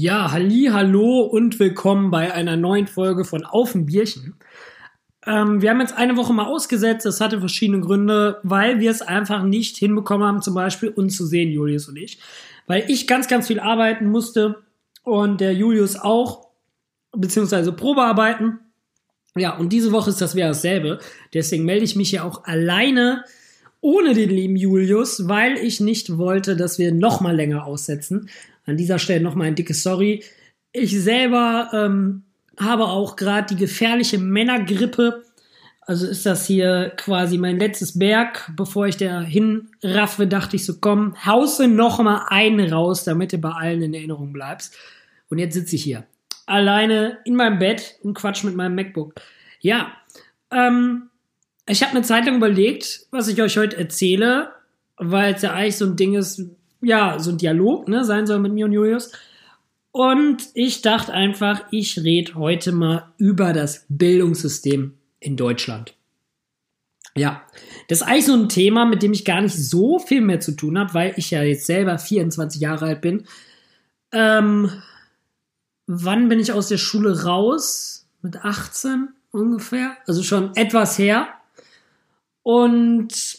Ja, halli, hallo und willkommen bei einer neuen Folge von Auf ein Bierchen. Ähm, wir haben jetzt eine Woche mal ausgesetzt, das hatte verschiedene Gründe, weil wir es einfach nicht hinbekommen haben, zum Beispiel uns zu sehen, Julius und ich. Weil ich ganz, ganz viel arbeiten musste und der Julius auch, beziehungsweise Probearbeiten. Ja, und diese Woche ist das wieder dasselbe. Deswegen melde ich mich ja auch alleine ohne den lieben Julius, weil ich nicht wollte, dass wir noch mal länger aussetzen. An dieser Stelle noch mal ein dickes Sorry. Ich selber ähm, habe auch gerade die gefährliche Männergrippe. Also ist das hier quasi mein letztes Berg. Bevor ich da hinraffe, dachte ich so, komm, hause noch mal einen raus, damit du bei allen in Erinnerung bleibst. Und jetzt sitze ich hier. Alleine in meinem Bett und quatsch mit meinem MacBook. Ja, ähm, ich habe eine Zeit lang überlegt, was ich euch heute erzähle, weil es ja eigentlich so ein Ding ist, ja, so ein Dialog ne, sein soll mit mir und Julius. Und ich dachte einfach, ich rede heute mal über das Bildungssystem in Deutschland. Ja, das ist eigentlich so ein Thema, mit dem ich gar nicht so viel mehr zu tun habe, weil ich ja jetzt selber 24 Jahre alt bin. Ähm, wann bin ich aus der Schule raus? Mit 18 ungefähr? Also schon etwas her. Und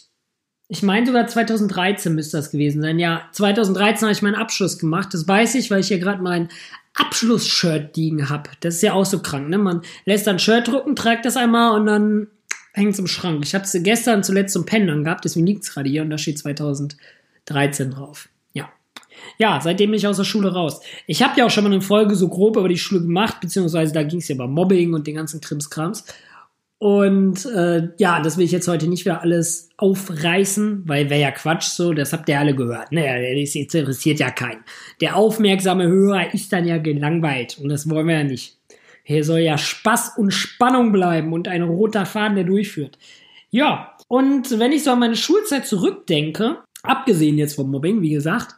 ich meine sogar 2013 müsste das gewesen sein. Ja, 2013 habe ich meinen Abschluss gemacht. Das weiß ich, weil ich hier gerade mein Abschlussshirt liegen habe. Das ist ja auch so krank, ne? Man lässt dann Shirt drucken, trägt das einmal und dann hängt es im Schrank. Ich habe es gestern zuletzt zum Pennen gehabt, deswegen liegt es gerade hier und da steht 2013 drauf. Ja. Ja, seitdem bin ich aus der Schule raus. Ich habe ja auch schon mal eine Folge so grob über die Schule gemacht, beziehungsweise da ging es ja über Mobbing und den ganzen Krimskrams. Und äh, ja, das will ich jetzt heute nicht wieder alles aufreißen, weil wäre ja Quatsch so, das habt ihr alle gehört. Ne, das interessiert ja keinen. Der aufmerksame Hörer ist dann ja gelangweilt und das wollen wir ja nicht. Hier soll ja Spaß und Spannung bleiben und ein roter Faden, der durchführt. Ja, und wenn ich so an meine Schulzeit zurückdenke, abgesehen jetzt vom Mobbing, wie gesagt,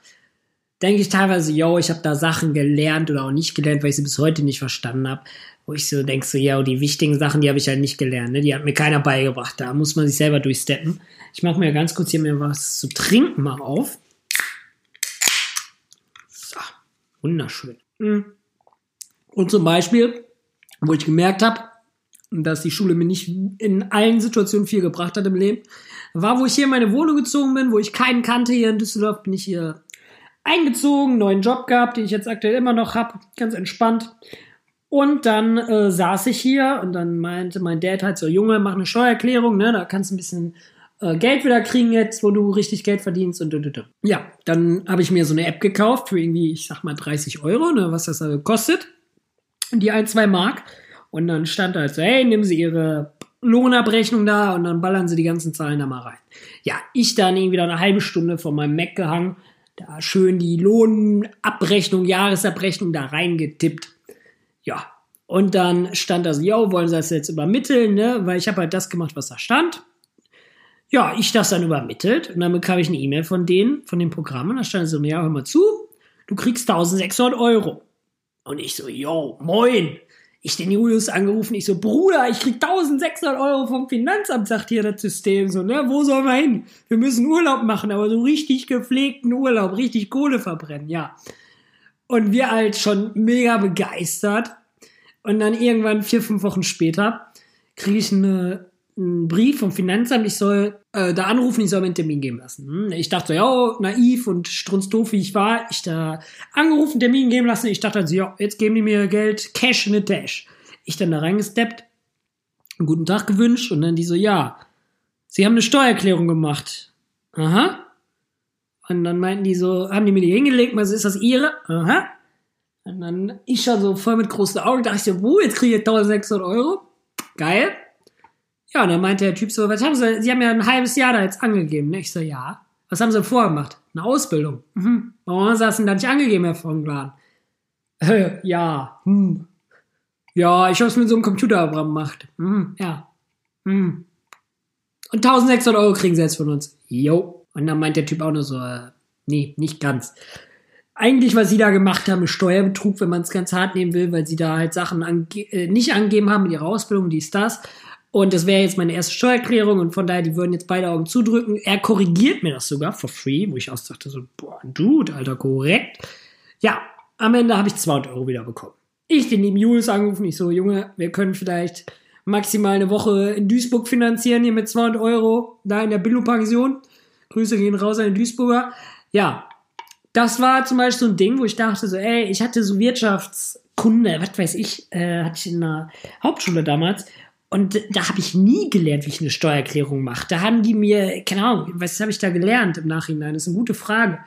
denke ich teilweise, yo, ich habe da Sachen gelernt oder auch nicht gelernt, weil ich sie bis heute nicht verstanden habe wo ich so denke, so, ja, die wichtigen Sachen, die habe ich halt nicht gelernt, ne? die hat mir keiner beigebracht, da muss man sich selber durchsteppen. Ich mache mir ganz kurz hier mir was zu trinken mal auf. So, wunderschön. Hm. Und zum Beispiel, wo ich gemerkt habe, dass die Schule mir nicht in allen Situationen viel gebracht hat im Leben, war, wo ich hier in meine Wohnung gezogen bin, wo ich keinen kannte hier in Düsseldorf, bin ich hier eingezogen, neuen Job gehabt, den ich jetzt aktuell immer noch habe, ganz entspannt. Und dann äh, saß ich hier und dann meinte mein Dad halt so, Junge, mach eine Steuererklärung, ne, da kannst du ein bisschen äh, Geld wieder kriegen jetzt, wo du richtig Geld verdienst und und, und. Ja, dann habe ich mir so eine App gekauft für irgendwie, ich sag mal 30 Euro, ne, was das also kostet. Die ein, zwei Mark. Und dann stand halt so, hey, nehmen Sie Ihre Lohnabrechnung da und dann ballern Sie die ganzen Zahlen da mal rein. Ja, ich dann irgendwie da eine halbe Stunde von meinem Mac gehangen, da schön die Lohnabrechnung, Jahresabrechnung da reingetippt ja, und dann stand da so, yo, wollen sie das jetzt übermitteln, ne? Weil ich habe halt das gemacht, was da stand. Ja, ich das dann übermittelt und dann bekam ich eine E-Mail von denen, von dem Programm und da stand so, ja, hör mal zu, du kriegst 1600 Euro. Und ich so, yo, moin. Ich den Julius angerufen, ich so, Bruder, ich krieg 1600 Euro vom Finanzamt, sagt hier das System so, ne, wo sollen wir hin? Wir müssen Urlaub machen, aber so richtig gepflegten Urlaub, richtig Kohle verbrennen, ja. Und wir halt schon mega begeistert. Und dann irgendwann vier, fünf Wochen später kriege ich eine, einen Brief vom Finanzamt, ich soll äh, da anrufen, ich soll mir einen Termin geben lassen. Hm, ich dachte, ja, naiv und strunzdoof wie ich war, ich da angerufen, Termin geben lassen. Ich dachte also, ja, jetzt geben die mir Geld, Cash in the Dash. Ich dann da reingesteppt, einen guten Tag gewünscht und dann die so, ja, sie haben eine Steuererklärung gemacht. Aha. Und dann meinten die so, haben die mir die hingelegt, was ist das ihre? Aha. Und dann ich schon so voll mit großen Augen, dachte ich so, wo, jetzt kriege ich 1600 Euro? Geil. Ja, und dann meinte der Typ so, was haben sie, sie haben ja ein halbes Jahr da jetzt angegeben, ne? Ich so, ja. Was haben sie vorgemacht? Eine Ausbildung. Mhm. Warum haben sie das denn da nicht angegeben, Herr von Glan? Äh, ja, hm. Ja, ich hab's mit so einem Computerprogramm gemacht. Hm, ja. Hm. Und 1600 Euro kriegen sie jetzt von uns. Jo. Und dann meint der Typ auch nur so, äh, nee, nicht ganz. Eigentlich, was sie da gemacht haben, ist Steuerbetrug, wenn man es ganz hart nehmen will, weil sie da halt Sachen ange äh, nicht angegeben haben in ihrer Ausbildung, dies, das. Und das wäre jetzt meine erste Steuererklärung und von daher, die würden jetzt beide Augen zudrücken. Er korrigiert mir das sogar for free, wo ich auch dachte so, boah, Dude, Alter, korrekt. Ja, Am Ende habe ich 200 Euro wieder bekommen. Ich den lieben Julius angerufen, ich so, Junge, wir können vielleicht maximal eine Woche in Duisburg finanzieren, hier mit 200 Euro, da in der Billo-Pension. Grüße gehen raus an den Duisburger. Ja, das war zum Beispiel so ein Ding, wo ich dachte so, ey, ich hatte so Wirtschaftskunde, was weiß ich, äh, hatte ich in der Hauptschule damals. Und da habe ich nie gelernt, wie ich eine Steuererklärung mache. Da haben die mir, keine Ahnung, was habe ich da gelernt im Nachhinein? Das ist eine gute Frage.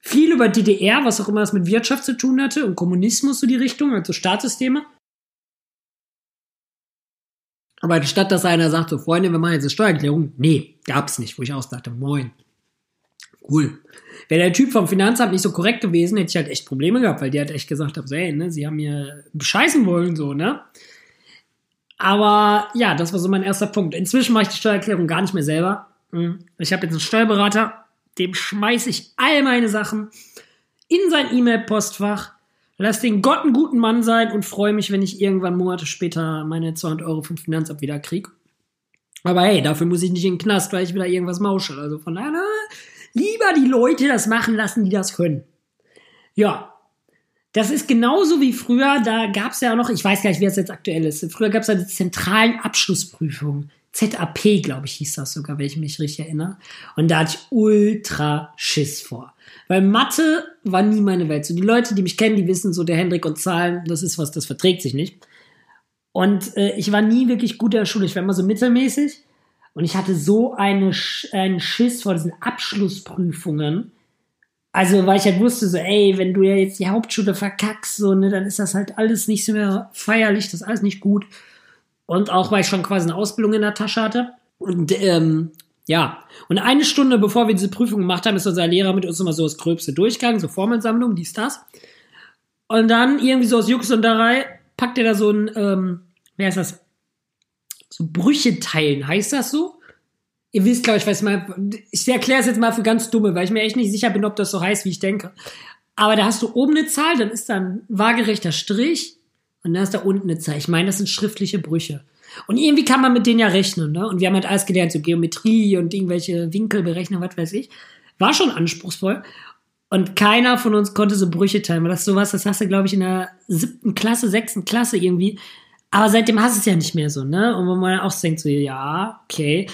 Viel über DDR, was auch immer es mit Wirtschaft zu tun hatte und Kommunismus so die Richtung, also Staatssysteme. Aber statt dass einer sagt, so Freunde, wir machen jetzt eine Steuererklärung, nee, gab's nicht, wo ich auch dachte, moin. Cool. Wäre der Typ vom Finanzamt nicht so korrekt gewesen, hätte ich halt echt Probleme gehabt, weil der hat echt gesagt, so, ey, ne, sie haben mir bescheißen wollen, so, ne? Aber ja, das war so mein erster Punkt. Inzwischen mache ich die Steuererklärung gar nicht mehr selber. Hm. Ich habe jetzt einen Steuerberater, dem schmeiße ich all meine Sachen in sein E-Mail-Postfach Lass den Gott einen guten Mann sein und freue mich, wenn ich irgendwann Monate später meine 200 Euro vom Finanzamt wieder kriege. Aber hey, dafür muss ich nicht in den Knast, weil ich wieder irgendwas mausche. Also von daher, lieber die Leute das machen lassen, die das können. Ja, das ist genauso wie früher. Da gab es ja noch, ich weiß gar nicht, wie es jetzt aktuell ist. Früher gab es ja die zentralen Abschlussprüfungen. ZAP, glaube ich, hieß das sogar, wenn ich mich richtig erinnere. Und da hatte ich ultra Schiss vor. Weil Mathe war nie meine Welt. So die Leute, die mich kennen, die wissen so, der Hendrik und Zahlen, das ist was, das verträgt sich nicht. Und äh, ich war nie wirklich gut in der Schule. Ich war immer so mittelmäßig. Und ich hatte so eine, einen Schiss vor diesen Abschlussprüfungen. Also, weil ich halt wusste, so, ey, wenn du ja jetzt die Hauptschule verkackst, so, ne, dann ist das halt alles nicht so mehr feierlich, das ist alles nicht gut. Und auch, weil ich schon quasi eine Ausbildung in der Tasche hatte. Und ähm, ja, und eine Stunde bevor wir diese Prüfung gemacht haben, ist unser Lehrer mit uns immer so das Gröbste durchgegangen, so Formelsammlung, dies, das. Und dann irgendwie so aus Jux und Darei packt er da so ein, ähm, wer ist das? So Brüche teilen, heißt das so? Ihr wisst, glaube ich, weiß mal, ich erkläre es jetzt mal für ganz Dumme, weil ich mir echt nicht sicher bin, ob das so heißt, wie ich denke. Aber da hast du oben eine Zahl, dann ist da ein waagerechter Strich und dann ist da unten eine Zahl. Ich meine, das sind schriftliche Brüche. Und irgendwie kann man mit denen ja rechnen, ne? Und wir haben halt alles gelernt, so Geometrie und irgendwelche Winkel berechnen, was weiß ich. War schon anspruchsvoll. Und keiner von uns konnte so Brüche teilen. Das ist sowas, das hast du, glaube ich, in der siebten Klasse, sechsten Klasse irgendwie. Aber seitdem hast du es ja nicht mehr so, ne? Und wo man auch denkt, so, ja, okay.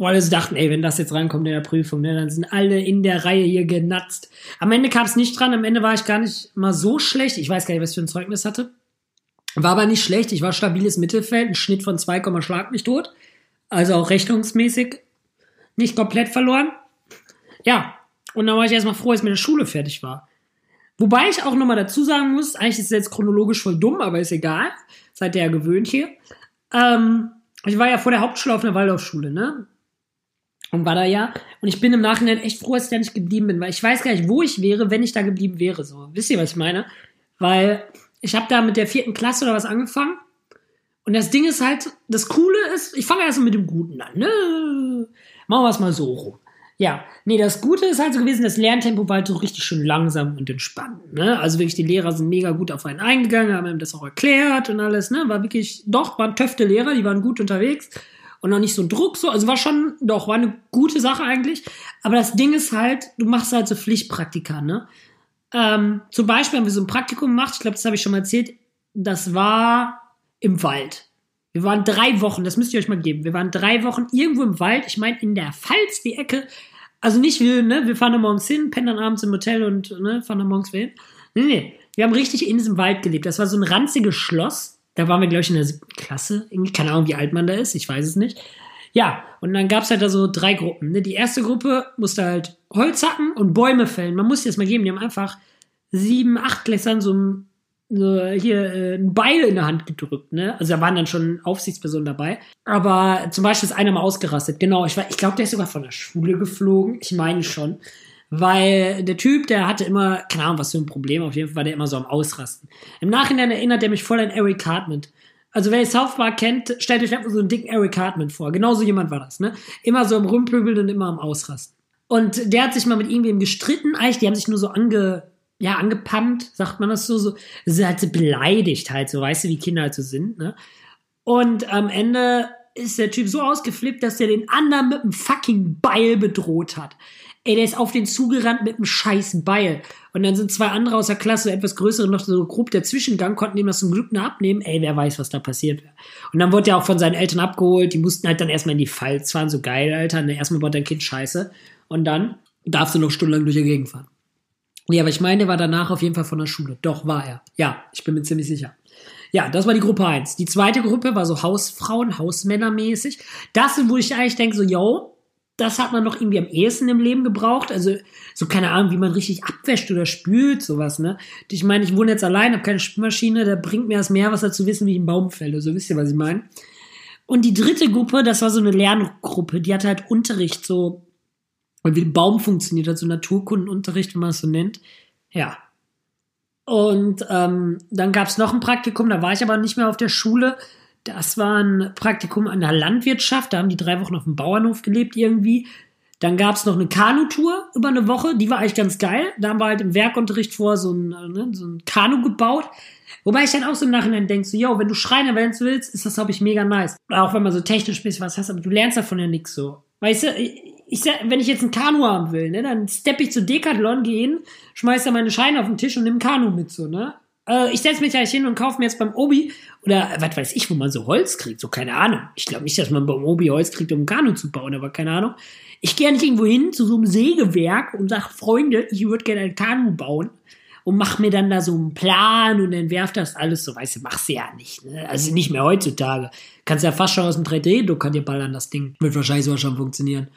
Wo alle so dachten, ey, wenn das jetzt reinkommt in der Prüfung, ne, dann sind alle in der Reihe hier genatzt. Am Ende kam es nicht dran, am Ende war ich gar nicht mal so schlecht. Ich weiß gar nicht, was ich für ein Zeugnis hatte. War aber nicht schlecht. Ich war stabiles Mittelfeld, ein Schnitt von 2, schlag mich tot. Also auch rechnungsmäßig nicht komplett verloren. Ja, und dann war ich erstmal froh, als mit der Schule fertig war. Wobei ich auch nochmal dazu sagen muss, eigentlich ist es jetzt chronologisch voll dumm, aber ist egal. Seid ihr ja gewöhnt hier. Ähm, ich war ja vor der Hauptschule auf einer Waldorfschule, ne? Und war da ja. Und ich bin im Nachhinein echt froh, dass ich da nicht geblieben bin, weil ich weiß gar nicht, wo ich wäre, wenn ich da geblieben wäre. So, wisst ihr, was ich meine? Weil ich habe da mit der vierten Klasse oder was angefangen. Und das Ding ist halt, das Coole ist, ich fange erst mit dem Guten an. Ne? Machen wir es mal so rum. Ja, nee, das Gute ist halt so gewesen, das Lerntempo war halt so richtig schön langsam und entspannt. Ne? Also wirklich, die Lehrer sind mega gut auf einen eingegangen, haben ihm das auch erklärt und alles. Ne? War wirklich, doch, waren töfte Lehrer, die waren gut unterwegs und noch nicht so Druck so. Also war schon, doch, war eine gute Sache eigentlich. Aber das Ding ist halt, du machst halt so Pflichtpraktika, ne? Ähm, zum Beispiel haben wir so ein Praktikum gemacht, ich glaube, das habe ich schon mal erzählt, das war im Wald. Wir waren drei Wochen, das müsst ihr euch mal geben. Wir waren drei Wochen irgendwo im Wald, ich meine in der Pfalz, die Ecke. Also nicht wir, ne, wir fahren dann morgens hin, pennen dann abends im Hotel und ne, fahren dann morgens wieder hin. Nee, nee, wir haben richtig in diesem Wald gelebt. Das war so ein ranziges Schloss. Da waren wir, glaube ich, in der siebten Klasse. Keine Ahnung, wie alt man da ist, ich weiß es nicht. Ja, und dann gab's halt da so drei Gruppen. Ne? Die erste Gruppe musste halt Holz hacken und Bäume fällen. Man muss das mal geben. Die haben einfach sieben, acht Gläsern so ein so hier äh, ein Beil in der Hand gedrückt, ne? Also da waren dann schon Aufsichtspersonen dabei. Aber zum Beispiel ist einer mal ausgerastet. Genau, ich, ich glaube, der ist sogar von der Schule geflogen. Ich meine schon. Weil der Typ, der hatte immer, keine Ahnung, was für ein Problem, auf jeden Fall war der immer so am Ausrasten. Im Nachhinein erinnert er mich voll an Eric Cartman. Also wer South Park kennt, stellt euch einfach so einen dicken Eric Cartman vor. Genauso jemand war das, ne? Immer so am Rumpöbeln und immer am Ausrasten. Und der hat sich mal mit irgendwem gestritten. Eigentlich, die haben sich nur so ange, ja, angepammt, sagt man das so, so. Sie hat sie beleidigt halt, so, weißt du, wie Kinder halt so sind, ne? Und am Ende ist der Typ so ausgeflippt, dass er den anderen mit einem fucking Beil bedroht hat. Ey, der ist auf den zugerannt mit einem scheiß Beil. Und dann sind zwei andere aus der Klasse, etwas größere, noch so grob der Zwischengang, konnten ihm das zum Glück nur abnehmen. Ey, wer weiß, was da passiert wäre. Und dann wurde er auch von seinen Eltern abgeholt. Die mussten halt dann erstmal in die Pfalz fahren. So geil, Alter. Ne, erstmal baut dein Kind scheiße. Und dann darfst du noch stundenlang durch die Gegend fahren. Nee, aber ich meine, der war danach auf jeden Fall von der Schule. Doch, war er. Ja, ich bin mir ziemlich sicher. Ja, das war die Gruppe 1. Die zweite Gruppe war so Hausfrauen, Hausmännermäßig. Das wo ich eigentlich denke, so, yo, das hat man noch irgendwie am ehesten im Leben gebraucht. Also, so keine Ahnung, wie man richtig abwäscht oder spült, sowas, ne? Ich meine, ich wohne jetzt allein, habe keine Spülmaschine, da bringt mir das Meerwasser zu wissen, wie ich einen Baum fälle. So wisst ihr, was ich meine. Und die dritte Gruppe, das war so eine Lerngruppe, die hatte halt Unterricht, so, wie ein Baum funktioniert, also Naturkundenunterricht, wenn man es so nennt. Ja. Und ähm, dann gab es noch ein Praktikum, da war ich aber nicht mehr auf der Schule. Das war ein Praktikum an der Landwirtschaft. Da haben die drei Wochen auf dem Bauernhof gelebt irgendwie. Dann gab es noch eine Kanutour über eine Woche. Die war eigentlich ganz geil. Da haben wir halt im Werkunterricht vor so ein, ne, so ein Kanu gebaut. Wobei ich dann auch so im Nachhinein denke, so, yo, wenn du Schreiner werden willst, ist das, glaube ich, mega nice. Auch wenn man so technisch bisschen was hast, aber du lernst davon ja nichts so. Weißt du, ich, wenn ich jetzt ein Kanu haben will, ne, dann steppe ich zu Decathlon, gehen, schmeiß da meine Scheine auf den Tisch und nimm Kanu mit, so, ne? Äh, ich setze mich gleich hin und kaufe mir jetzt beim Obi oder was weiß ich, wo man so Holz kriegt, so keine Ahnung. Ich glaube nicht, dass man beim Obi Holz kriegt, um Kanu zu bauen, aber keine Ahnung. Ich gehe ja nicht irgendwo hin zu so einem Sägewerk und sage, Freunde, ich würde gerne ein Kanu bauen und mach mir dann da so einen Plan und entwerf das alles so, weißt du, machst du ja nicht, ne? Also nicht mehr heutzutage. Kannst ja fast schon aus dem 3D-Drucker dir ballern, das Ding. Wird wahrscheinlich sogar schon funktionieren.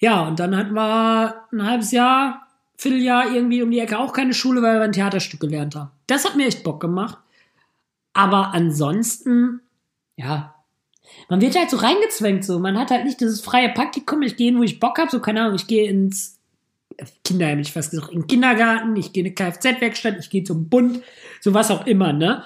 Ja, und dann hatten wir ein halbes Jahr, Vierteljahr irgendwie um die Ecke auch keine Schule, weil wir ein Theaterstück gelernt haben. Das hat mir echt Bock gemacht. Aber ansonsten, ja, man wird halt so reingezwängt, so. Man hat halt nicht dieses freie Praktikum, ich gehe wo ich Bock habe, so keine Ahnung, ich gehe ins Kinderheim, ich fast gesagt, in den Kindergarten, ich gehe in eine Kfz-Werkstatt, ich gehe zum Bund, so was auch immer, ne?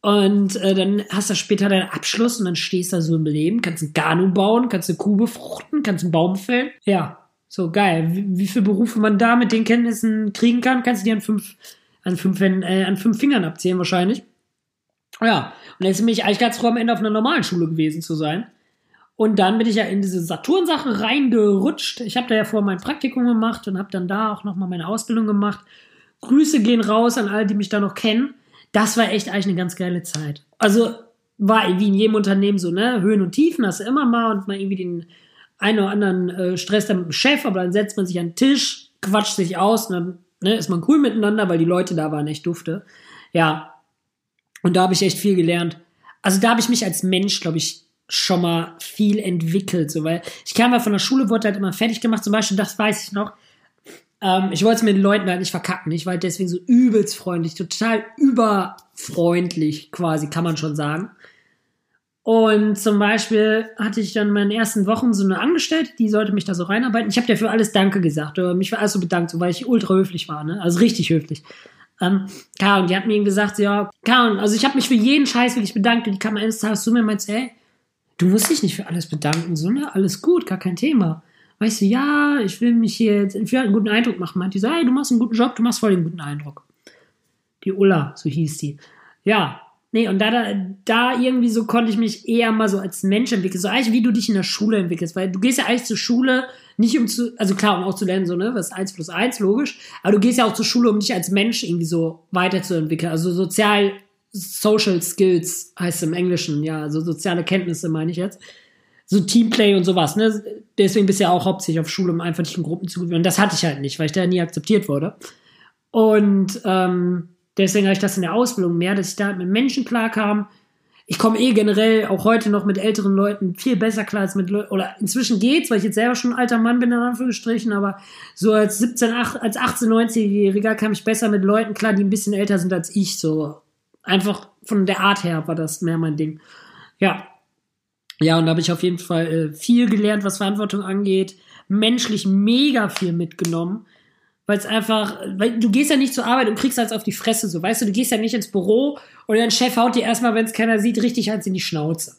Und äh, dann hast du später deinen Abschluss und dann stehst du da so im Leben, kannst ein Kanu bauen, kannst eine Kuh befruchten, kannst einen Baum fällen. Ja, so geil. Wie, wie viele Berufe man da mit den Kenntnissen kriegen kann, kannst du dir an fünf, an fünf, äh, an fünf Fingern abzählen wahrscheinlich. Ja, und jetzt bin ich eigentlich ganz froh, am Ende auf einer normalen Schule gewesen zu sein. Und dann bin ich ja in diese Saturn-Sache reingerutscht. Ich habe da ja vorher mein Praktikum gemacht und habe dann da auch nochmal meine Ausbildung gemacht. Grüße gehen raus an alle, die mich da noch kennen das war echt eigentlich eine ganz geile Zeit. Also war wie in jedem Unternehmen so, ne? Höhen und Tiefen hast du immer mal und mal irgendwie den einen oder anderen äh, Stress dann mit dem Chef, aber dann setzt man sich an den Tisch, quatscht sich aus und dann ne, ist man cool miteinander, weil die Leute da waren echt dufte. Ja. Und da habe ich echt viel gelernt. Also da habe ich mich als Mensch, glaube ich, schon mal viel entwickelt, so weil ich kam ja von der Schule, wurde halt immer fertig gemacht, zum Beispiel, das weiß ich noch, ähm, ich wollte es mit den Leuten halt nicht verkacken. Ich war halt deswegen so übelst freundlich, total überfreundlich quasi, kann man schon sagen. Und zum Beispiel hatte ich dann in meinen ersten Wochen so eine Angestellte, die sollte mich da so reinarbeiten. Ich habe für alles Danke gesagt, oder mich für alles so bedankt, so, weil ich ultra höflich war, ne? Also richtig höflich. Ähm, Karen, die hat mir gesagt, ja, Karen, also ich habe mich für jeden Scheiß wirklich bedankt. Und die kam eines Tages zu mir und meinte, ey, du musst dich nicht für alles bedanken, so, ne? Alles gut, gar kein Thema weißt du, ja, ich will mich hier jetzt will einen guten Eindruck machen. Meint die so, hey, du machst einen guten Job, du machst voll den guten Eindruck. Die Ulla, so hieß die. Ja, nee, und da, da, da irgendwie so konnte ich mich eher mal so als Mensch entwickeln. So eigentlich wie du dich in der Schule entwickelst, weil du gehst ja eigentlich zur Schule nicht um zu, also klar, um auch zu lernen, so, ne, was ist 1 plus 1, logisch, aber du gehst ja auch zur Schule, um dich als Mensch irgendwie so weiterzuentwickeln. Also sozial, Social Skills heißt es im Englischen, ja, also soziale Kenntnisse meine ich jetzt so Teamplay und sowas. Ne? Deswegen bist du ja auch hauptsächlich auf Schule, um einfach nicht in Gruppen zu gewinnen. Das hatte ich halt nicht, weil ich da nie akzeptiert wurde. Und ähm, deswegen habe ich das in der Ausbildung mehr, dass ich da mit Menschen klarkam. Ich komme eh generell auch heute noch mit älteren Leuten viel besser klar als mit Leuten, oder inzwischen geht's, weil ich jetzt selber schon ein alter Mann bin, in Anführungsstrichen, aber so als 17, 8, als 18, 19-Jähriger kam ich besser mit Leuten klar, die ein bisschen älter sind als ich, so. Einfach von der Art her war das mehr mein Ding. Ja, ja, und da habe ich auf jeden Fall äh, viel gelernt, was Verantwortung angeht. Menschlich mega viel mitgenommen. Weil es einfach, weil du gehst ja nicht zur Arbeit und kriegst als auf die Fresse, so weißt du, du gehst ja nicht ins Büro und dein Chef haut dir erstmal, wenn es keiner sieht, richtig eins in die Schnauze.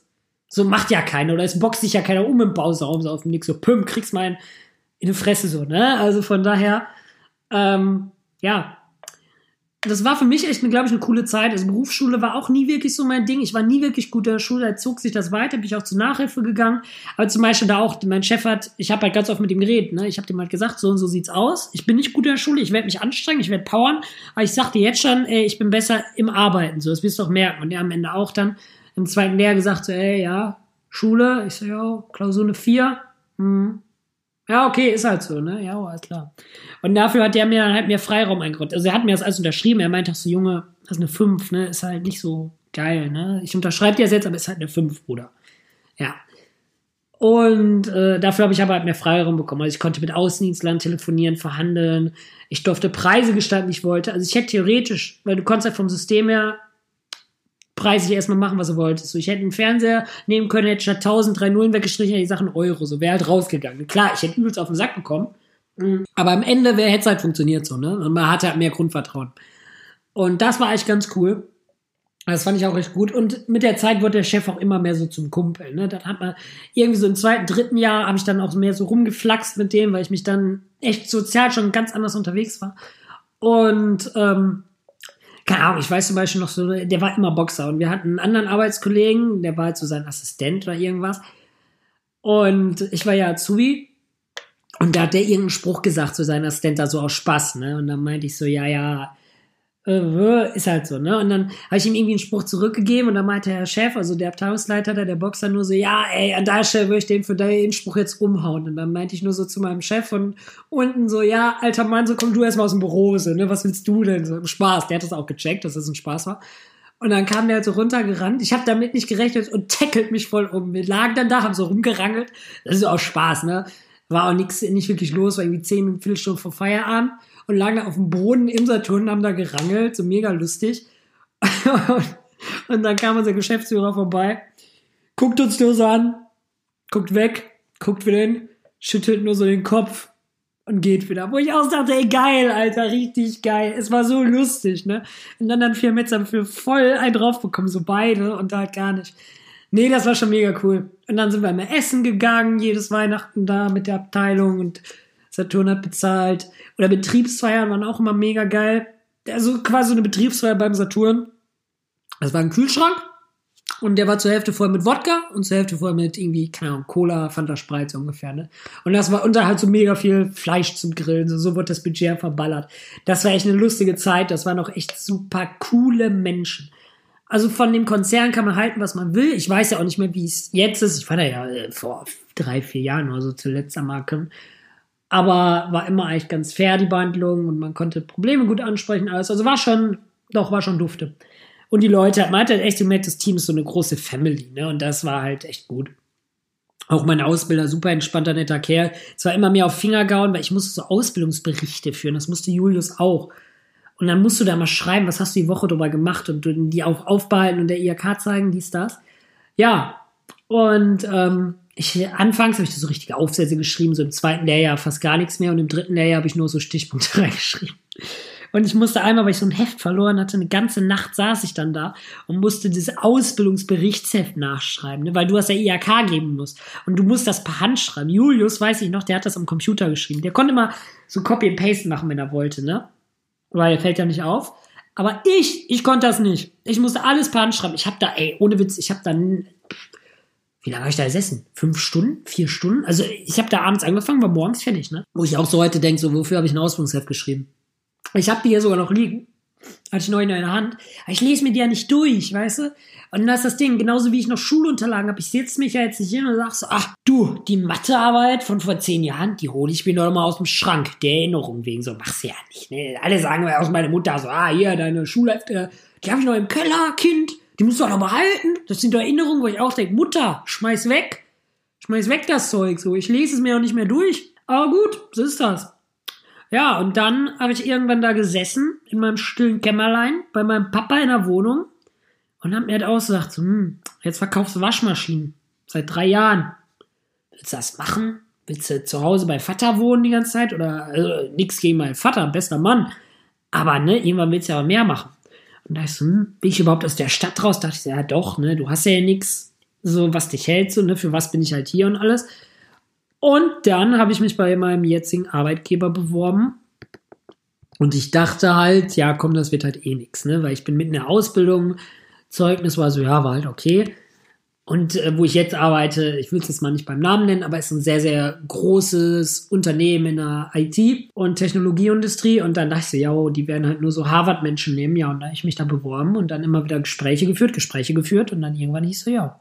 So macht ja keiner, oder es boxt sich ja keiner um im Pauseraum so auf dem Nick, so püm, kriegst mal in die Fresse so, ne? Also von daher, ähm, ja, das war für mich echt, glaube ich, eine coole Zeit. Also Berufsschule war auch nie wirklich so mein Ding. Ich war nie wirklich gut in der Schule, da zog sich das weiter, bin ich auch zur Nachhilfe gegangen. Aber zum Beispiel da auch, mein Chef hat, ich habe halt ganz oft mit ihm geredet, ne? Ich habe dem halt gesagt, so und so sieht's aus. Ich bin nicht gut in der Schule, ich werde mich anstrengen, ich werde powern, aber ich sag dir jetzt schon, ey, ich bin besser im Arbeiten. So, das wirst du auch merken. Und der am Ende auch dann im zweiten Lehr gesagt, so, ey, ja, Schule, ich so, ja, Klausur eine 4, hm, ja, okay, ist halt so, ne? Ja, alles klar. Und dafür hat der mir dann halt mehr Freiraum eingeräumt. Also er hat mir das alles unterschrieben. Er meinte auch so, Junge, das ist eine 5, ne? Ist halt nicht so geil, ne? Ich unterschreibe dir das jetzt, aber ist halt eine 5, Bruder. Ja. Und äh, dafür habe ich aber halt mehr Freiraum bekommen. Also ich konnte mit Außendienstlern telefonieren, verhandeln. Ich durfte Preise gestalten, die ich wollte. Also ich hätte theoretisch, weil du konntest halt vom System her preislich erstmal machen, was du wolltest. So, ich hätte einen Fernseher nehmen können, hätte statt 1000 drei Nullen weggestrichen, hätte die Sachen Euro. So wäre halt rausgegangen. Klar, ich hätte übelst auf den Sack bekommen. Mhm. Aber am Ende hätte es halt funktioniert so, ne? Und man hatte halt mehr Grundvertrauen. Und das war eigentlich ganz cool. Das fand ich auch recht gut. Und mit der Zeit wurde der Chef auch immer mehr so zum Kumpel. Ne? Dann hat man irgendwie so im zweiten, dritten Jahr habe ich dann auch mehr so rumgeflaxt mit dem, weil ich mich dann echt sozial schon ganz anders unterwegs war. Und ähm, keine Ahnung, ich weiß zum Beispiel noch so, der war immer Boxer und wir hatten einen anderen Arbeitskollegen, der war halt so sein Assistent oder irgendwas. Und ich war ja Azubi und da hat der irgendeinen Spruch gesagt zu seinem Assistent, da so aus Spaß, ne? Und dann meinte ich so, ja, ja, ist halt so, ne? Und dann habe ich ihm irgendwie einen Spruch zurückgegeben und dann meinte der Chef, also der Abteilungsleiter da, der Boxer, nur so, ja, ey, an der Stelle würde ich den für den Spruch jetzt umhauen. Und dann meinte ich nur so zu meinem Chef von unten so, ja, alter Mann, so komm du erstmal aus dem Büro, so, ne? Was willst du denn? So, Spaß, der hat das auch gecheckt, dass das ein Spaß war. Und dann kam der halt so runtergerannt. Ich habe damit nicht gerechnet und tackelt mich voll um. Wir lagen dann da, haben so rumgerangelt. Das ist auch Spaß, ne? War auch nichts, nicht wirklich los, war irgendwie zehn Viertelstunden vor Feierabend und lagen da auf dem Boden im Saturn haben da gerangelt, so mega lustig. und dann kam unser Geschäftsführer vorbei, guckt uns nur so an, guckt weg, guckt wieder hin, schüttelt nur so den Kopf und geht wieder. Wo ich auch dachte, ey, geil, Alter, richtig geil. Es war so lustig, ne? Und dann dann vier Metzer für voll einen drauf bekommen, so beide und da halt gar nicht. Nee, das war schon mega cool. Und dann sind wir immer essen gegangen, jedes Weihnachten da mit der Abteilung und Saturn hat bezahlt. Oder Betriebsfeiern waren auch immer mega geil. Also quasi eine Betriebsfeier beim Saturn. Das war ein Kühlschrank. Und der war zur Hälfte voll mit Wodka und zur Hälfte voll mit irgendwie, keine Ahnung, Cola, Fanta Sprite so ungefähr, ne? Und das war unter halt so mega viel Fleisch zum Grillen, so, so wurde das Budget verballert. Das war echt eine lustige Zeit, das waren auch echt super coole Menschen. Also von dem Konzern kann man halten, was man will. Ich weiß ja auch nicht mehr, wie es jetzt ist. Ich war da ja äh, vor drei, vier Jahren oder so zuletzt am Marken aber war immer eigentlich ganz fair, die Behandlung, und man konnte Probleme gut ansprechen, alles. Also war schon, doch, war schon dufte. Und die Leute, man hat halt echt gemerkt, das Team ist so eine große Family, ne, und das war halt echt gut. Auch mein Ausbilder, super entspannter, netter Kerl. Zwar immer mehr auf Finger gehauen, weil ich musste so Ausbildungsberichte führen, das musste Julius auch. Und dann musst du da mal schreiben, was hast du die Woche drüber gemacht und die auch aufbehalten und der IHK zeigen, dies, das. Ja, und ähm, ich, anfangs habe ich so richtige Aufsätze geschrieben, so im zweiten Lehrjahr fast gar nichts mehr und im dritten Lehrjahr habe ich nur so Stichpunkte reingeschrieben. Und ich musste einmal, weil ich so ein Heft verloren hatte, eine ganze Nacht saß ich dann da und musste dieses Ausbildungsberichtsheft nachschreiben, ne? weil du hast ja IHK geben musst. Und du musst das per Hand schreiben. Julius, weiß ich noch, der hat das am Computer geschrieben. Der konnte mal so Copy and Paste machen, wenn er wollte, ne? Weil er fällt ja nicht auf. Aber ich, ich konnte das nicht. Ich musste alles per Hand schreiben. Ich habe da, ey, ohne Witz, ich habe da wie lange habe ich da gesessen? Fünf Stunden? Vier Stunden? Also ich habe da abends angefangen, war morgens fertig, ne? Wo ich auch so heute denke, so wofür habe ich ein Ausbildungsheft geschrieben? Ich habe die hier sogar noch liegen. Hatte ich neu in der Hand. Aber ich lese mir die ja nicht durch, weißt du? Und das ist das Ding, genauso wie ich noch Schulunterlagen habe. Ich setze mich ja jetzt nicht hin und sag so, ach du, die Mathearbeit von vor zehn Jahren, die hole ich mir noch mal aus dem Schrank. Der Erinnerung wegen so, mach's ja nicht. Ne? Alle sagen aus meiner Mutter so, ah, hier, deine Schulhefte, die habe ich noch im Keller, Kind. Die musst du auch noch behalten. Das sind Erinnerungen, wo ich auch denke, Mutter, schmeiß weg. Schmeiß weg das Zeug. So, ich lese es mir auch nicht mehr durch. Aber gut, so ist das. Ja, und dann habe ich irgendwann da gesessen, in meinem stillen Kämmerlein, bei meinem Papa in der Wohnung und habe mir halt ausgesagt, so, hm, jetzt verkaufst du Waschmaschinen. Seit drei Jahren. Willst du das machen? Willst du zu Hause bei Vater wohnen die ganze Zeit? Oder also, nix gegen meinen Vater, bester Mann. Aber ne, irgendwann willst du ja auch mehr machen. Und da ich so, hm, bin ich überhaupt aus der Stadt raus? Da dachte ich so, ja doch, ne, du hast ja nichts, so was dich hält, so, ne, für was bin ich halt hier und alles. Und dann habe ich mich bei meinem jetzigen Arbeitgeber beworben. Und ich dachte halt, ja, komm, das wird halt eh nix, ne? Weil ich bin mitten in der Ausbildung, Zeugnis war so, ja, war halt okay. Und äh, wo ich jetzt arbeite, ich will es jetzt mal nicht beim Namen nennen, aber es ist ein sehr, sehr großes Unternehmen in der IT- und Technologieindustrie. Und dann dachte ich so, ja, die werden halt nur so Harvard-Menschen nehmen. Ja, und da habe ich mich da beworben und dann immer wieder Gespräche geführt, Gespräche geführt. Und dann irgendwann hieß so, ja,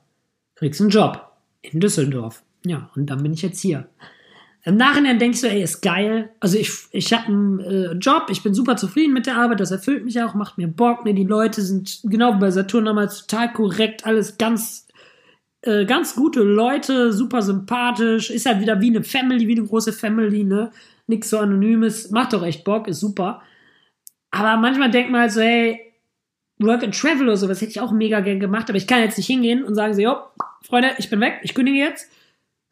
kriegst einen Job in Düsseldorf. Ja, und dann bin ich jetzt hier. Im Nachhinein denkst du, ey, ist geil. Also ich, ich habe einen äh, Job, ich bin super zufrieden mit der Arbeit, das erfüllt mich auch, macht mir Bock. Ne? Die Leute sind genau wie bei Saturn damals total korrekt, alles ganz, äh, ganz gute Leute, super sympathisch, ist halt wieder wie eine Family, wie eine große Family, ne? Nix so Anonymes, macht doch echt Bock, ist super. Aber manchmal denkt man halt so, hey, Work and Travel oder sowas hätte ich auch mega gern gemacht, aber ich kann jetzt nicht hingehen und sagen so, jo, Freunde, ich bin weg, ich kündige jetzt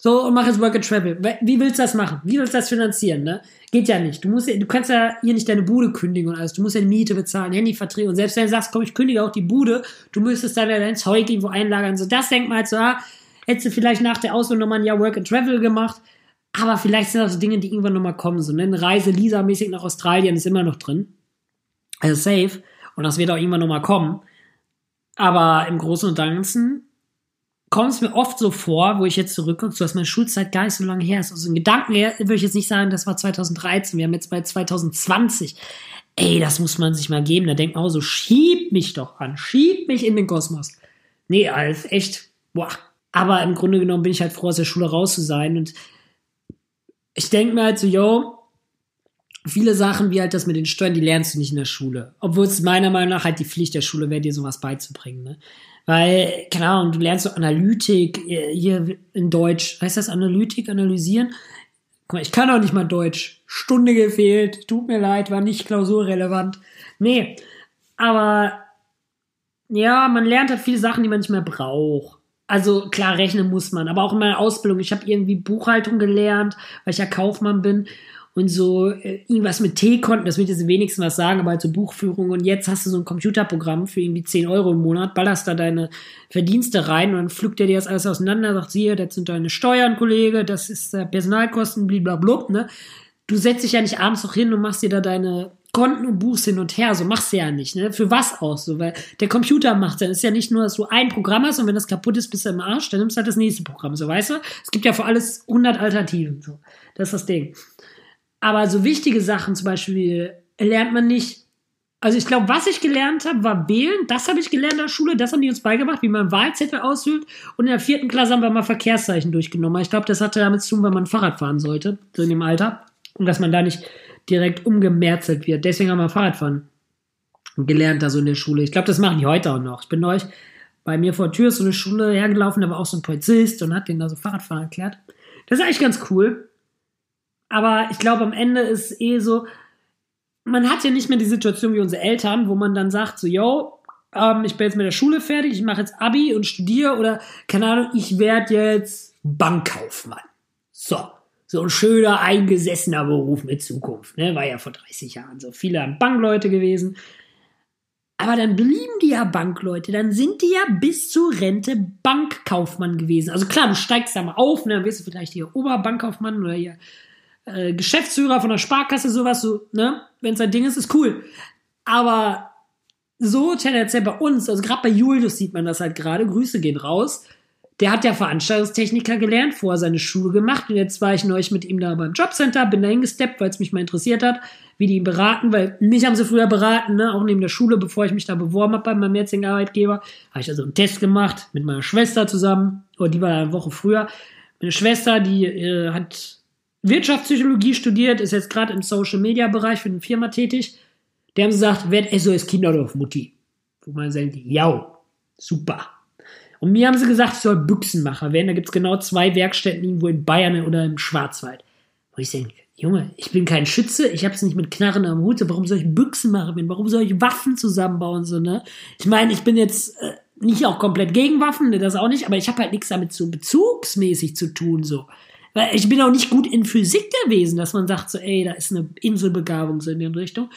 so, und mach jetzt Work and Travel. Wie willst du das machen? Wie willst du das finanzieren, ne? Geht ja nicht. Du musst, du kannst ja hier nicht deine Bude kündigen und alles. Du musst ja die Miete bezahlen, Handyverträge. Und selbst wenn du sagst, komm, ich kündige auch die Bude, du müsstest dann ja dein Zeug irgendwo einlagern. So, das denkt man halt so, ah, hättest du vielleicht nach der Ausbildung nochmal ein Jahr Work and Travel gemacht. Aber vielleicht sind das so Dinge, die irgendwann nochmal kommen. So, ne? Eine Reise Lisa-mäßig nach Australien ist immer noch drin. Also safe. Und das wird auch irgendwann nochmal kommen. Aber im Großen und Ganzen kommt es mir oft so vor, wo ich jetzt zurückgucke, so dass meine Schulzeit gar nicht so lange her ist. Also in Gedanken her würde ich jetzt nicht sagen, das war 2013, wir haben jetzt bei 2020. Ey, das muss man sich mal geben. Da denkt man auch so, schieb mich doch an, schieb mich in den Kosmos. Nee, Alf, echt, boah. Aber im Grunde genommen bin ich halt froh, aus der Schule raus zu sein. Und ich denke mir halt so, yo, viele Sachen wie halt das mit den Steuern, die lernst du nicht in der Schule. Obwohl es meiner Meinung nach halt die Pflicht der Schule wäre, dir sowas beizubringen. Ne? Weil, keine Ahnung, du lernst so Analytik äh, hier in Deutsch. Heißt das Analytik, analysieren? Guck mal, ich kann auch nicht mal Deutsch. Stunde gefehlt. Tut mir leid, war nicht klausurrelevant. Nee, aber ja, man lernt halt viele Sachen, die man nicht mehr braucht. Also klar, rechnen muss man, aber auch in meiner Ausbildung. Ich habe irgendwie Buchhaltung gelernt, weil ich ja Kaufmann bin und so äh, irgendwas mit T-Konten, das wird jetzt wenigstens was sagen, aber halt so Buchführung und jetzt hast du so ein Computerprogramm für irgendwie 10 Euro im Monat, ballerst da deine Verdienste rein und dann pflückt er dir das alles auseinander, sagt, siehe, das sind deine Steuern, Kollege, das ist äh, Personalkosten, blablabla, ne? Du setzt dich ja nicht abends noch hin und machst dir da deine Konten und buchst hin und her, so machst du ja nicht, ne? Für was aus, so, weil der Computer macht ja, ist ja nicht nur, dass du ein Programm hast und wenn das kaputt ist, bist du im Arsch, dann nimmst du halt das nächste Programm, so, weißt du? Es gibt ja für alles 100 Alternativen, so. Das ist das Ding. Aber so wichtige Sachen zum Beispiel lernt man nicht. Also ich glaube, was ich gelernt habe, war wählen. Das habe ich gelernt in der Schule. Das haben die uns beigebracht, wie man Wahlzettel ausfüllt. Und in der vierten Klasse haben wir mal Verkehrszeichen durchgenommen. Ich glaube, das hatte damit zu tun, weil man Fahrrad fahren sollte, so in dem Alter. Und dass man da nicht direkt umgemerzelt wird. Deswegen haben wir Fahrradfahren gelernt, da so in der Schule. Ich glaube, das machen die heute auch noch. Ich bin neulich bei mir vor der Tür so eine Schule hergelaufen, da war auch so ein Polizist und hat denen da so Fahrradfahren erklärt. Das ist eigentlich ganz cool. Aber ich glaube, am Ende ist eh so, man hat ja nicht mehr die Situation wie unsere Eltern, wo man dann sagt, so, yo, ähm, ich bin jetzt mit der Schule fertig, ich mache jetzt Abi und studiere oder, keine Ahnung, ich werde jetzt Bankkaufmann. So. So ein schöner, eingesessener Beruf mit Zukunft. Ne? War ja vor 30 Jahren so. Viele haben Bankleute gewesen. Aber dann blieben die ja Bankleute, dann sind die ja bis zur Rente Bankkaufmann gewesen. Also klar, du steigst da mal auf, ne? dann wirst du vielleicht hier Oberbankkaufmann oder hier äh, Geschäftsführer von der Sparkasse, sowas, so, ne? Wenn es ein Ding ist, ist cool. Aber so tendenziell bei uns, also gerade bei Julius sieht man das halt gerade, Grüße gehen raus. Der hat ja Veranstaltungstechniker gelernt, vorher seine Schule gemacht und jetzt war ich neulich mit ihm da beim Jobcenter, bin da hingesteppt, weil es mich mal interessiert hat, wie die ihn beraten, weil mich haben sie früher beraten, ne, auch neben der Schule, bevor ich mich da beworben habe bei meinem jetzigen Arbeitgeber, habe ich also einen Test gemacht mit meiner Schwester zusammen, oder die war eine Woche früher. Meine Schwester, die äh, hat Wirtschaftspsychologie studiert, ist jetzt gerade im Social Media Bereich für eine Firma tätig. Der haben gesagt, werd SOS Kinderdorf Mutti. Wo man sagt, ja, super. Und mir haben sie gesagt, ich soll Büchsenmacher werden. Da gibt's genau zwei Werkstätten irgendwo in Bayern oder im Schwarzwald. Wo ich denke, Junge, ich bin kein Schütze, ich habe es nicht mit Knarren am Hut. Warum soll ich Büchsenmacher werden? Warum soll ich Waffen zusammenbauen? So, ne? Ich meine, ich bin jetzt äh, nicht auch komplett gegen Waffen, ne, das auch nicht, aber ich habe halt nichts damit so bezugsmäßig zu tun. so. Weil ich bin auch nicht gut in Physik gewesen, dass man sagt so, ey, da ist eine Inselbegabung so in die Richtung.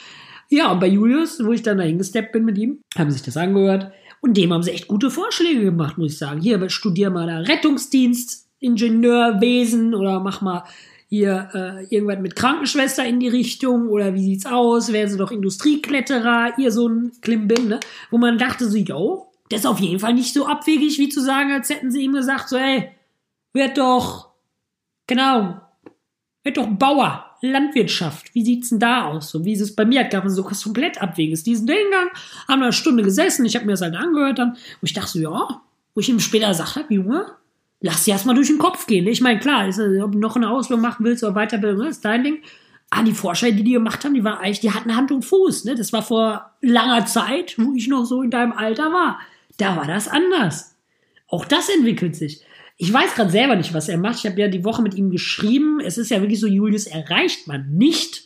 Ja, und bei Julius, wo ich dann dahin gesteppt bin mit ihm, haben sich das angehört. Und dem haben sie echt gute Vorschläge gemacht, muss ich sagen. Hier, studier mal da Rettungsdienst, Ingenieurwesen oder mach mal hier äh, irgendwas mit Krankenschwester in die Richtung oder wie sieht's aus? Wären sie doch Industriekletterer, ihr so ein Klimbim, ne? Wo man dachte so, yo, das ist auf jeden Fall nicht so abwegig, wie zu sagen, als hätten sie ihm gesagt, so, ey, werd doch, genau, werd doch Bauer, Landwirtschaft. Wie sieht's denn da aus? So wie ist es bei mir gab es so komplett abweges. Diesen Hingang, haben eine Stunde gesessen, ich habe mir das halt angehört dann, wo ich dachte so, ja, wo ich ihm später gesagt habe, Junge, lass dir erstmal durch den Kopf gehen. Ich meine, klar, ist, ob du noch eine Ausbildung machen willst oder Weiterbildung, ist dein Ding. Ah, die Forscher, die die gemacht haben, die waren eigentlich, die hatten Hand und Fuß. Ne? Das war vor langer Zeit, wo ich noch so in deinem Alter war. Da war das anders. Auch das entwickelt sich. Ich weiß gerade selber nicht, was er macht. Ich habe ja die Woche mit ihm geschrieben. Es ist ja wirklich so, Julius erreicht man nicht.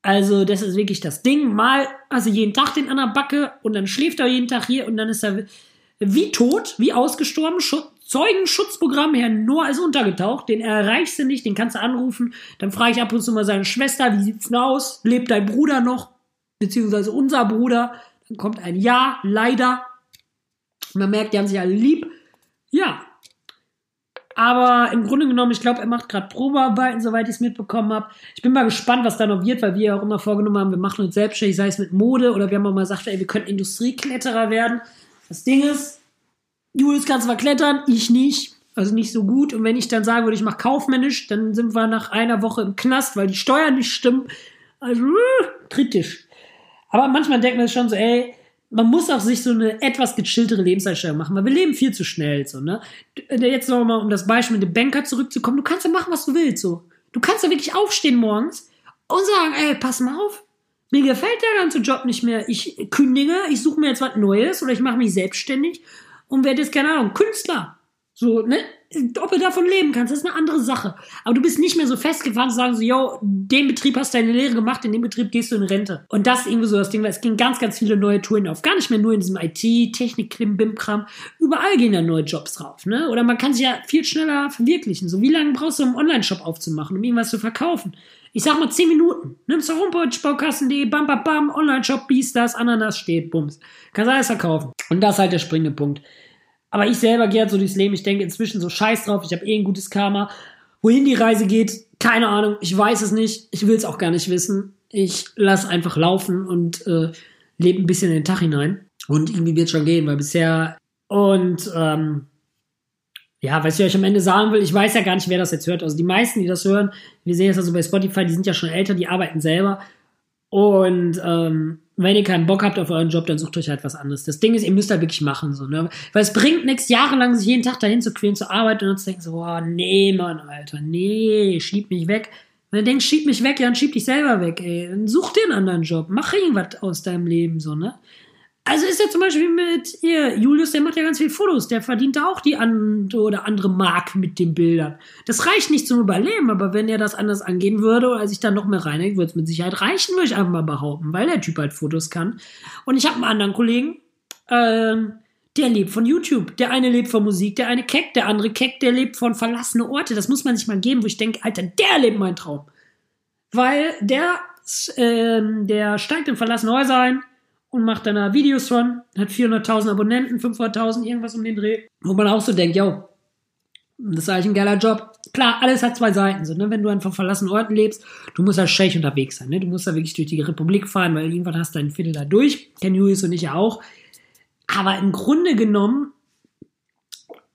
Also, das ist wirklich das Ding. Mal, also jeden Tag den an der Backe und dann schläft er jeden Tag hier und dann ist er wie tot, wie ausgestorben. Zeugenschutzprogramm, Herr Noah ist untergetaucht, den erreichst du nicht, den kannst du anrufen. Dann frage ich ab und zu mal seine Schwester, wie sieht's denn aus? Lebt dein Bruder noch? Beziehungsweise unser Bruder? Dann kommt ein Ja, leider. Man merkt, die haben sich alle lieb. Ja. Aber im Grunde genommen, ich glaube, er macht gerade Probearbeiten, soweit ich es mitbekommen habe. Ich bin mal gespannt, was da noch wird, weil wir ja auch immer vorgenommen haben, wir machen uns selbstständig, sei es mit Mode oder wir haben auch mal gesagt, ey, wir könnten Industriekletterer werden. Das Ding ist, Julius kann zwar klettern, ich nicht. Also nicht so gut. Und wenn ich dann sagen würde, ich mache kaufmännisch, dann sind wir nach einer Woche im Knast, weil die Steuern nicht stimmen. Also äh, kritisch. Aber manchmal denkt man schon so, ey, man muss auch sich so eine etwas gechilltere Lebenseinstellung machen, weil wir leben viel zu schnell, so, ne? Jetzt nochmal, um das Beispiel mit dem Banker zurückzukommen, du kannst ja machen, was du willst, so. Du kannst ja wirklich aufstehen morgens und sagen, ey, pass mal auf, mir gefällt der ganze Job nicht mehr, ich kündige, ich suche mir jetzt was Neues oder ich mache mich selbstständig und werde jetzt, keine Ahnung, Künstler. So, ne? Ob du davon leben kannst, das ist eine andere Sache. Aber du bist nicht mehr so festgefahren zu sagen, so, yo, den Betrieb hast du deine Lehre gemacht, in dem Betrieb gehst du in Rente. Und das ist irgendwie so das Ding, weil es gehen ganz, ganz viele neue Touren auf. Gar nicht mehr nur in diesem IT, Technik, Klim, Bim-Kram. Überall gehen ja neue Jobs drauf, ne? Oder man kann sich ja viel schneller verwirklichen. So, wie lange brauchst du, um einen Online-Shop aufzumachen, um irgendwas zu verkaufen? Ich sag mal 10 Minuten. Nimmst du Homepage, Baukassen.de, bam, bam, bam, Online-Shop, Bies, das, Ananas steht, bums. Kannst alles verkaufen. Und das ist halt der springende Punkt. Aber ich selber gehe halt so durchs Leben. Ich denke inzwischen so scheiß drauf. Ich habe eh ein gutes Karma. Wohin die Reise geht, keine Ahnung. Ich weiß es nicht. Ich will es auch gar nicht wissen. Ich lass einfach laufen und äh, lebe ein bisschen in den Tag hinein. Und irgendwie wird schon gehen, weil bisher und ähm, ja, was ich euch am Ende sagen will, ich weiß ja gar nicht, wer das jetzt hört. Also die meisten, die das hören, wir sehen es also bei Spotify, die sind ja schon älter, die arbeiten selber. Und ähm, wenn ihr keinen Bock habt auf euren Job, dann sucht euch halt was anderes. Das Ding ist, ihr müsst halt wirklich machen, so, ne? Weil es bringt nichts, jahrelang sich jeden Tag dahin zu quälen, zur Arbeit und dann zu denken so, boah, nee, Mann, Alter, nee, schieb mich weg. Wenn du denkst, schieb mich weg, ja, dann schieb dich selber weg, ey. Dann such dir einen anderen Job. Mach irgendwas aus deinem Leben, so, ne? Also ist ja zum Beispiel mit ihr, Julius, der macht ja ganz viele Fotos, der verdient da auch die an oder andere Mark mit den Bildern. Das reicht nicht zum Überleben, aber wenn er das anders angehen würde oder sich dann noch mehr reinhängt, würde es mit Sicherheit reichen, würde ich einfach mal behaupten, weil der Typ halt Fotos kann. Und ich habe einen anderen Kollegen, ähm, der lebt von YouTube. Der eine lebt von Musik, der eine Keck, der andere Keck, der lebt von verlassene Orte. Das muss man sich mal geben, wo ich denke, Alter, der lebt mein Traum. Weil der, ähm, der steigt in verlassene Häuser ein, und macht dann da Videos von, hat 400.000 Abonnenten, 500.000, irgendwas um den Dreh. Wo man auch so denkt, yo, das ist eigentlich ein geiler Job. Klar, alles hat zwei Seiten. So, ne? Wenn du einfach verlassenen Orten lebst, du musst als Scheich unterwegs sein. Ne? Du musst da wirklich durch die Republik fahren, weil irgendwann hast du ein Viertel da durch. Ken Julius und ich ja auch. Aber im Grunde genommen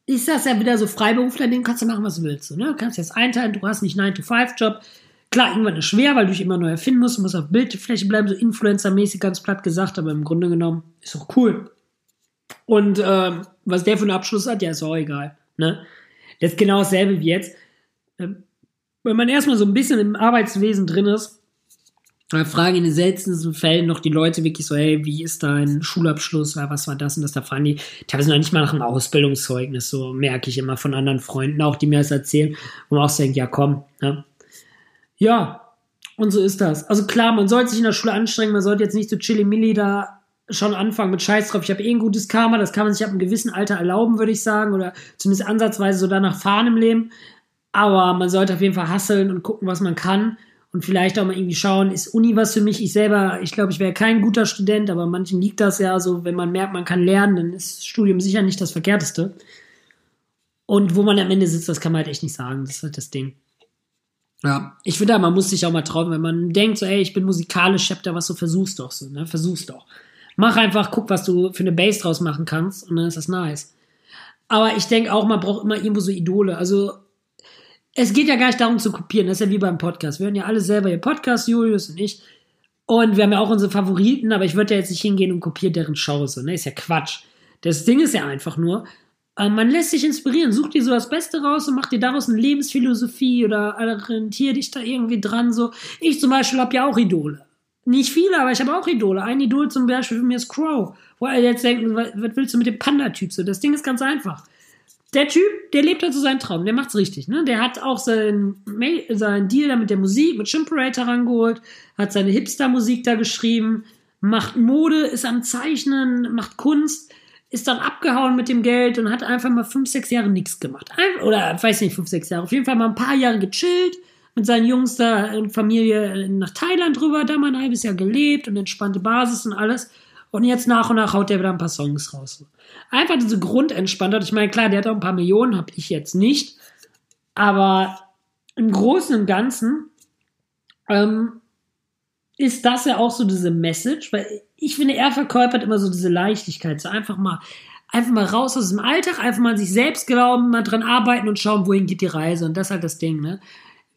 ist das ja wieder so Freiberufler, den kannst du machen, was du willst. So, ne? Du kannst jetzt einteilen, du hast nicht 9-to-5-Job, Klar, irgendwann ist schwer, weil du dich immer neu erfinden musst, du musst auf Bildfläche bleiben, so Influencer-mäßig ganz platt gesagt, aber im Grunde genommen ist auch cool. Und äh, was der für einen Abschluss hat, ja, ist auch egal. Ne? Das ist genau dasselbe wie jetzt. Ähm, wenn man erstmal so ein bisschen im Arbeitswesen drin ist, dann fragen in den seltensten Fällen noch die Leute wirklich so, hey, wie ist dein Schulabschluss, was war das und das? Da fragen die teilweise noch nicht mal nach einem Ausbildungszeugnis, so merke ich immer von anderen Freunden, auch die mir das erzählen, wo man auch denkt, ja komm, ne? Ja, und so ist das. Also klar, man sollte sich in der Schule anstrengen, man sollte jetzt nicht so chilly-milli da schon anfangen mit Scheiß drauf. Ich habe eh ein gutes Karma, das kann man sich ab einem gewissen Alter erlauben, würde ich sagen, oder zumindest ansatzweise so danach fahren im Leben. Aber man sollte auf jeden Fall hasseln und gucken, was man kann und vielleicht auch mal irgendwie schauen, ist Uni was für mich? Ich selber, ich glaube, ich wäre kein guter Student, aber manchen liegt das ja so, wenn man merkt, man kann lernen, dann ist Studium sicher nicht das Verkehrteste. Und wo man am Ende sitzt, das kann man halt echt nicht sagen. Das ist halt das Ding. Ja, ich finde, man muss sich auch mal trauen, wenn man denkt, so, ey, ich bin musikalisch, ich hab da was, so versuch's doch so, ne? Versuch's doch. Mach einfach, guck, was du für eine Bass draus machen kannst und dann ist das nice. Aber ich denke auch, man braucht immer irgendwo so Idole. Also, es geht ja gar nicht darum zu kopieren, das ist ja wie beim Podcast. Wir hören ja alle selber ihr Podcast, Julius und ich. Und wir haben ja auch unsere Favoriten, aber ich würde ja jetzt nicht hingehen und kopieren deren Show, so, ne? Ist ja Quatsch. Das Ding ist ja einfach nur, man lässt sich inspirieren, such dir so das Beste raus und mach dir daraus eine Lebensphilosophie oder orientier dich da irgendwie dran. So, ich zum Beispiel habe ja auch Idole. Nicht viele, aber ich habe auch Idole. Ein Idol zum Beispiel für mich ist Crow. Wo er jetzt denkt, was willst du mit dem Panda-Typ so? Das Ding ist ganz einfach. Der Typ, der lebt halt so seinen Traum, der macht's richtig, ne? Der hat auch seinen, seinen Deal da mit der Musik, mit Chimperator rangeholt, hat seine Hipster-Musik da geschrieben, macht Mode, ist am Zeichnen, macht Kunst ist dann abgehauen mit dem Geld und hat einfach mal fünf, sechs Jahre nichts gemacht. Oder weiß nicht, fünf, sechs Jahre. Auf jeden Fall mal ein paar Jahre gechillt, mit seinen Jungs da in Familie nach Thailand rüber, da mal ein halbes Jahr gelebt und entspannte Basis und alles. Und jetzt nach und nach haut der wieder ein paar Songs raus. Einfach diese Grundentspanntheit. Ich meine, klar, der hat auch ein paar Millionen, habe ich jetzt nicht. Aber im Großen und Ganzen ähm, ist das ja auch so diese Message, weil ich finde, er verkörpert immer so diese Leichtigkeit, so einfach mal, einfach mal raus aus dem Alltag, einfach mal an sich selbst glauben, mal dran arbeiten und schauen, wohin geht die Reise. Und das ist halt das Ding, ne?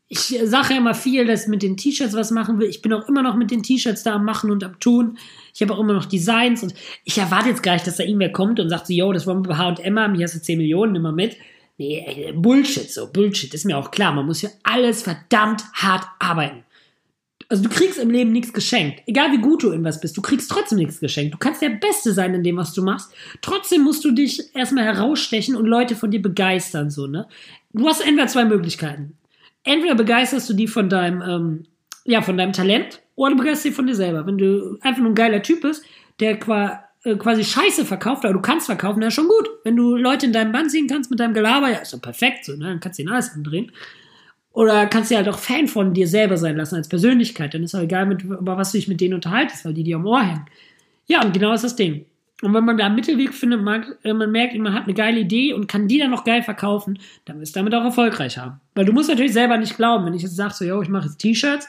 Ich sage ja immer viel, dass ich mit den T-Shirts was machen will. Ich bin auch immer noch mit den T-Shirts da am Machen und am Tun. Ich habe auch immer noch Designs und ich erwarte jetzt gar nicht, dass da irgendwer kommt und sagt so, yo, das wollen wir bei H&M haben, hier hast du 10 Millionen, nimm mal mit. Nee, Bullshit, so, Bullshit, ist mir auch klar. Man muss ja alles verdammt hart arbeiten. Also du kriegst im Leben nichts geschenkt. Egal wie gut du in was bist, du kriegst trotzdem nichts geschenkt. Du kannst der Beste sein in dem, was du machst. Trotzdem musst du dich erstmal herausstechen und Leute von dir begeistern, so, ne? Du hast entweder zwei Möglichkeiten. Entweder begeisterst du die von deinem, ähm, ja, von deinem Talent oder du begeisterst die von dir selber. Wenn du einfach nur ein geiler Typ bist, der äh, quasi Scheiße verkauft, aber du kannst verkaufen, dann ist schon gut. Wenn du Leute in deinem Band ziehen kannst mit deinem Gelaber, ja, ist doch perfekt, so, ne? Dann kannst du den alles andrehen. Oder kannst du halt auch Fan von dir selber sein lassen als Persönlichkeit. Dann ist auch egal, mit, über was du dich mit denen unterhaltest, weil die dir am Ohr hängen. Ja, und genau ist das Ding. Und wenn man da einen Mittelweg findet, man, äh, man merkt, man hat eine geile Idee und kann die dann noch geil verkaufen, dann wirst du damit auch erfolgreich haben. Weil du musst natürlich selber nicht glauben, wenn ich jetzt sage, so, yo, ich mache jetzt T-Shirts,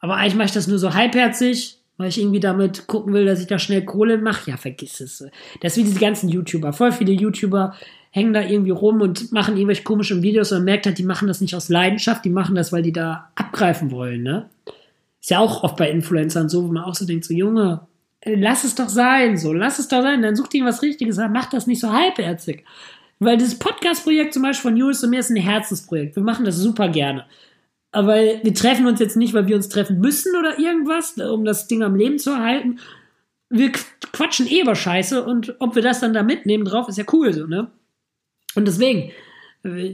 aber eigentlich mache ich das nur so halbherzig, weil ich irgendwie damit gucken will, dass ich da schnell Kohle mache. Ja, vergiss es. Das ist wie diese ganzen YouTuber. Voll viele YouTuber hängen da irgendwie rum und machen irgendwelche komischen Videos und man merkt halt, die machen das nicht aus Leidenschaft, die machen das, weil die da abgreifen wollen, ne? Ist ja auch oft bei Influencern so, wo man auch so denkt, so Junge, lass es doch sein, so, lass es doch sein, dann such dir was Richtiges, mach das nicht so halbherzig. Weil das Podcast-Projekt zum Beispiel von Julius und mir ist ein Herzensprojekt. Wir machen das super gerne. Aber wir treffen uns jetzt nicht, weil wir uns treffen müssen oder irgendwas, um das Ding am Leben zu erhalten. Wir quatschen eh über Scheiße und ob wir das dann da mitnehmen drauf, ist ja cool so, ne? Und deswegen,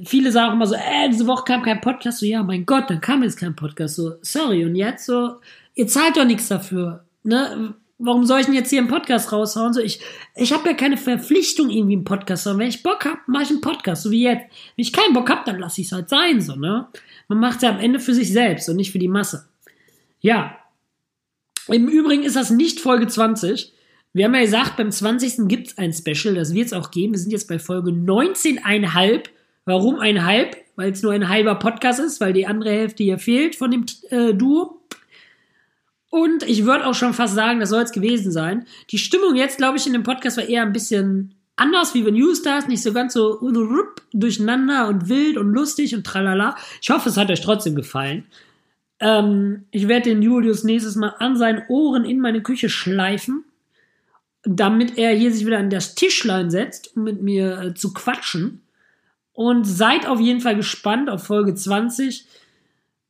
viele sagen immer so, äh, diese Woche kam kein Podcast. So, ja, mein Gott, dann kam jetzt kein Podcast. So, sorry. Und jetzt so, ihr zahlt doch nichts dafür. Ne? Warum soll ich denn jetzt hier einen Podcast raushauen? So, ich, ich habe ja keine Verpflichtung, irgendwie einen Podcast zu haben. Wenn ich Bock hab, mache ich einen Podcast, so wie jetzt. Wenn ich keinen Bock hab, dann lasse ich es halt sein, so, ne? Man macht es ja am Ende für sich selbst und nicht für die Masse. Ja. Im Übrigen ist das nicht Folge 20. Wir haben ja gesagt, beim 20. gibt es ein Special, das wird es auch geben. Wir sind jetzt bei Folge 19,5. Warum ein halb? Weil es nur ein halber Podcast ist, weil die andere Hälfte hier fehlt von dem äh, Duo. Und ich würde auch schon fast sagen, das soll es gewesen sein. Die Stimmung jetzt, glaube ich, in dem Podcast war eher ein bisschen anders wie bei Newstars, nicht so ganz so durcheinander und wild und lustig und tralala. Ich hoffe, es hat euch trotzdem gefallen. Ähm, ich werde den Julius nächstes Mal an seinen Ohren in meine Küche schleifen damit er hier sich wieder an das Tischlein setzt, um mit mir äh, zu quatschen. Und seid auf jeden Fall gespannt auf Folge 20.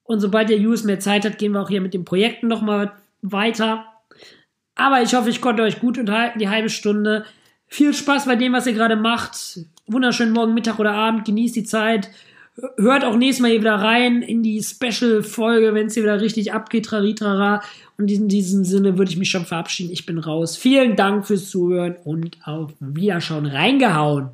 Und sobald der Jules mehr Zeit hat, gehen wir auch hier mit den Projekten nochmal weiter. Aber ich hoffe, ich konnte euch gut unterhalten, die halbe Stunde. Viel Spaß bei dem, was ihr gerade macht. Wunderschönen Morgen, Mittag oder Abend. Genießt die Zeit. Hört auch nächstes Mal hier wieder rein in die Special-Folge, wenn es hier wieder richtig abgeht, traritrara. Und in diesem Sinne würde ich mich schon verabschieden. Ich bin raus. Vielen Dank fürs Zuhören und auf Wiederschauen reingehauen.